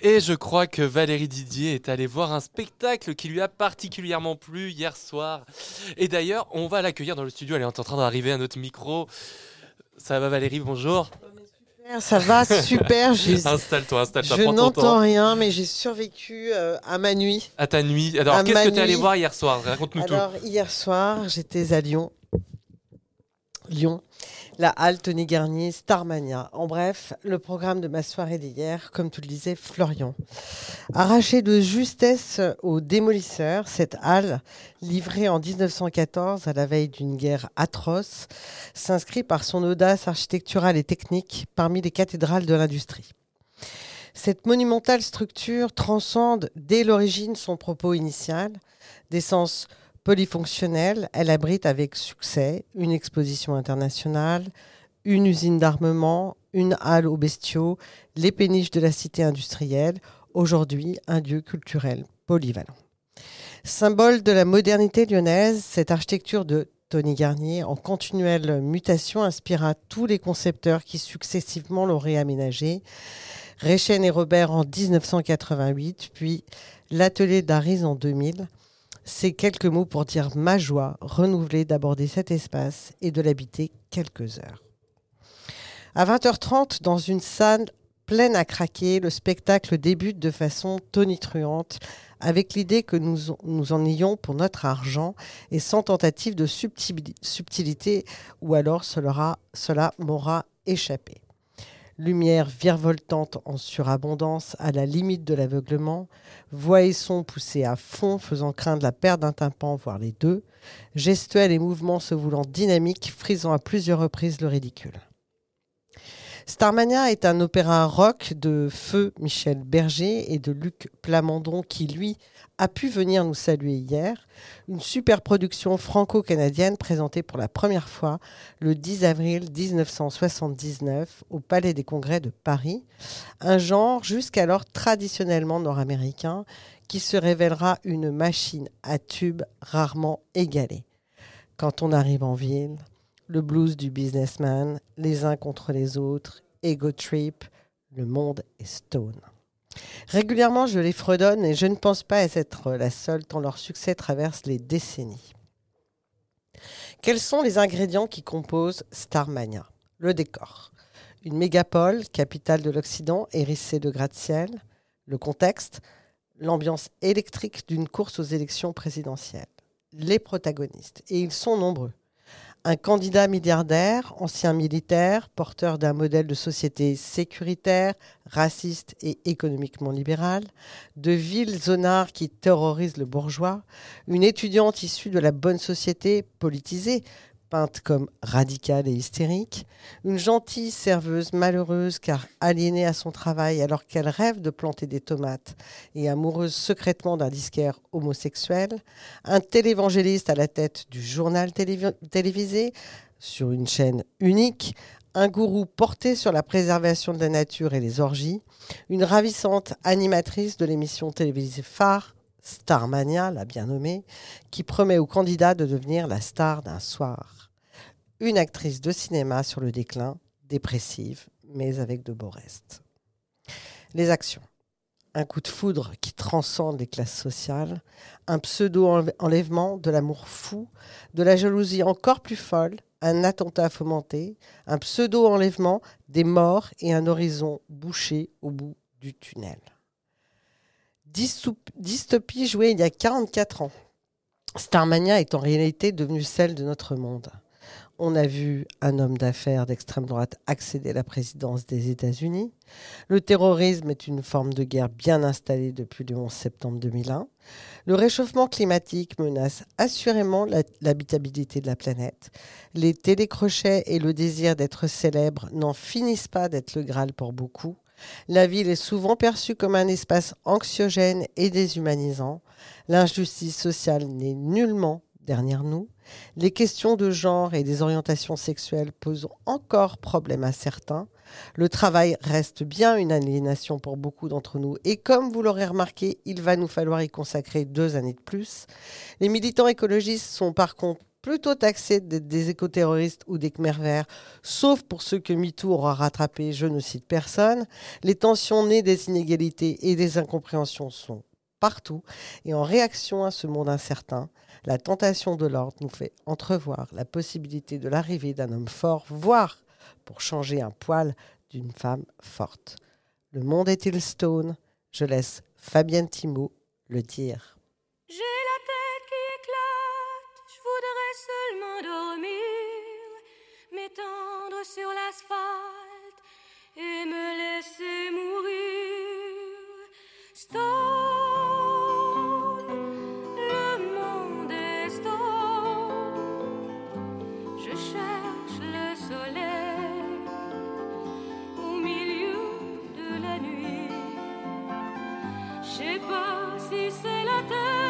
Et je crois que Valérie Didier est allée voir un spectacle qui lui a particulièrement plu hier soir. Et d'ailleurs, on va l'accueillir dans le studio. Elle est en train d'arriver à notre micro. Ça va Valérie, bonjour. Ça va super. Installe-toi, installe-toi. Je n'entends rien, mais j'ai survécu euh, à ma nuit. À ta nuit. Alors, qu'est-ce que tu es allé voir hier soir? Raconte-nous tout. Alors, hier soir, j'étais à Lyon. Lyon la halle Tony Garnier, Starmania. En bref, le programme de ma soirée d'hier, comme tu le disais, Florian. Arraché de justesse aux démolisseurs, cette halle, livrée en 1914 à la veille d'une guerre atroce, s'inscrit par son audace architecturale et technique parmi les cathédrales de l'industrie. Cette monumentale structure transcende dès l'origine son propos initial, d'essence Polyfonctionnelle, elle abrite avec succès une exposition internationale, une usine d'armement, une halle aux bestiaux, les péniches de la cité industrielle, aujourd'hui un lieu culturel polyvalent. Symbole de la modernité lyonnaise, cette architecture de Tony Garnier, en continuelle mutation, inspira tous les concepteurs qui successivement l'ont réaménagé. Réchen et Robert en 1988, puis l'atelier d'Aris en 2000. C'est quelques mots pour dire ma joie renouvelée d'aborder cet espace et de l'habiter quelques heures. À 20h30, dans une salle pleine à craquer, le spectacle débute de façon tonitruante avec l'idée que nous, nous en ayons pour notre argent et sans tentative de subtilité ou alors cela m'aura échappé lumière virevoltante en surabondance à la limite de l'aveuglement, voix et son poussés à fond faisant craindre la perte d'un tympan, voire les deux, gestuels et mouvements se voulant dynamiques, frisant à plusieurs reprises le ridicule. Starmania est un opéra rock de Feu Michel Berger et de Luc Plamondon qui, lui, a pu venir nous saluer hier. Une super production franco-canadienne présentée pour la première fois le 10 avril 1979 au Palais des Congrès de Paris. Un genre jusqu'alors traditionnellement nord-américain qui se révélera une machine à tubes rarement égalée. Quand on arrive en ville, le blues du businessman, les uns contre les autres, ego trip, le monde est stone. Régulièrement, je les fredonne et je ne pense pas être la seule tant leur succès traverse les décennies. Quels sont les ingrédients qui composent Starmania? Le décor. Une mégapole, capitale de l'Occident, hérissée de gratte-ciel. Le contexte, l'ambiance électrique d'une course aux élections présidentielles. Les protagonistes, et ils sont nombreux un candidat milliardaire, ancien militaire, porteur d'un modèle de société sécuritaire, raciste et économiquement libéral, de villes zonards qui terrorisent le bourgeois, une étudiante issue de la bonne société politisée, peinte comme radicale et hystérique, une gentille serveuse malheureuse car aliénée à son travail alors qu'elle rêve de planter des tomates et amoureuse secrètement d'un disquaire homosexuel, un télévangéliste à la tête du journal télévisé sur une chaîne unique, un gourou porté sur la préservation de la nature et les orgies, une ravissante animatrice de l'émission télévisée phare Starmania, la bien nommée, qui promet aux candidats de devenir la star d'un soir une actrice de cinéma sur le déclin, dépressive, mais avec de beaux restes. Les actions. Un coup de foudre qui transcende les classes sociales, un pseudo-enlèvement, de l'amour fou, de la jalousie encore plus folle, un attentat fomenté, un pseudo-enlèvement, des morts et un horizon bouché au bout du tunnel. Dystopie jouée il y a 44 ans. Starmania est en réalité devenue celle de notre monde on a vu un homme d'affaires d'extrême droite accéder à la présidence des États-Unis. Le terrorisme est une forme de guerre bien installée depuis le 11 septembre 2001. Le réchauffement climatique menace assurément l'habitabilité de la planète. Les télécrochets et le désir d'être célèbre n'en finissent pas d'être le Graal pour beaucoup. La ville est souvent perçue comme un espace anxiogène et déshumanisant. L'injustice sociale n'est nullement derrière nous. Les questions de genre et des orientations sexuelles posent encore problème à certains. Le travail reste bien une aliénation pour beaucoup d'entre nous et comme vous l'aurez remarqué, il va nous falloir y consacrer deux années de plus. Les militants écologistes sont par contre plutôt taxés d'être des écoterroristes ou des Khmer verts, sauf pour ceux que MeToo aura rattrapés, je ne cite personne. Les tensions nées des inégalités et des incompréhensions sont partout. Et en réaction à ce monde incertain, la tentation de l'ordre nous fait entrevoir la possibilité de l'arrivée d'un homme fort, voire pour changer un poil d'une femme forte. Le monde est-il stone? Je laisse Fabienne Thibault le dire. Je cherche le soleil au milieu de la nuit. Je sais pas si c'est la terre